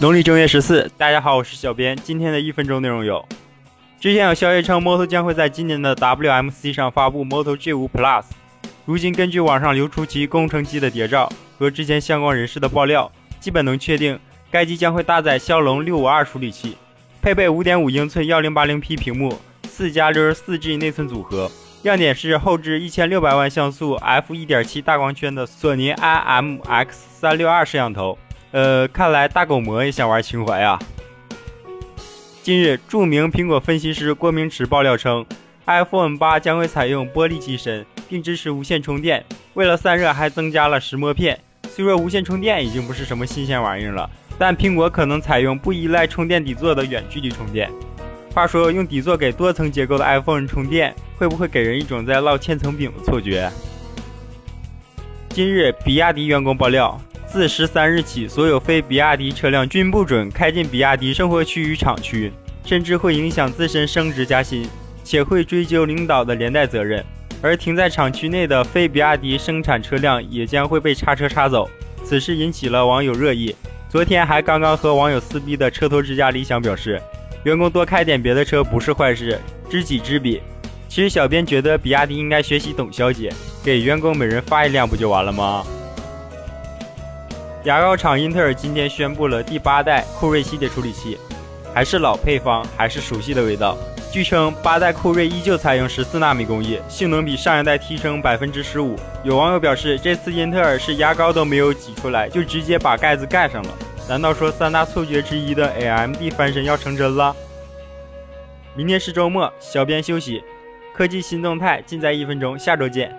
农历正月十四，大家好，我是小编。今天的一分钟内容有：之前有消息称，Moto 将会在今年的 WMC 上发布 Moto G5 Plus。如今根据网上流出其工程机的谍照和之前相关人士的爆料，基本能确定该机将会搭载骁龙六五二处理器，配备五点五英寸幺零八零 P 屏幕，四加六十四 G 内存组合。亮点是后置一千六百万像素 f 一点七大光圈的索尼 IMX 三六二摄像头。呃，看来大狗魔也想玩情怀啊！近日，著名苹果分析师郭明池爆料称，iPhone 八将会采用玻璃机身，并支持无线充电。为了散热，还增加了石墨片。虽说无线充电已经不是什么新鲜玩意儿了，但苹果可能采用不依赖充电底座的远距离充电。话说，用底座给多层结构的 iPhone 充电，会不会给人一种在烙千层饼的错觉？今日，比亚迪员工爆料。自十三日起，所有非比亚迪车辆均不准开进比亚迪生活区与厂区，甚至会影响自身升职加薪，且会追究领导的连带责任。而停在厂区内的非比亚迪生产车辆也将会被叉车叉走。此事引起了网友热议。昨天还刚刚和网友撕逼的车头之家理想表示，员工多开点别的车不是坏事，知己知彼。其实小编觉得比亚迪应该学习董小姐，给员工每人发一辆不就完了吗？牙膏厂英特尔今天宣布了第八代酷睿系列处理器，还是老配方，还是熟悉的味道。据称，八代酷睿依旧采用十四纳米工艺，性能比上一代提升百分之十五。有网友表示，这次英特尔是牙膏都没有挤出来，就直接把盖子盖上了。难道说三大错觉之一的 AMD 翻身要成真了？明天是周末，小编休息，科技新动态尽在一分钟，下周见。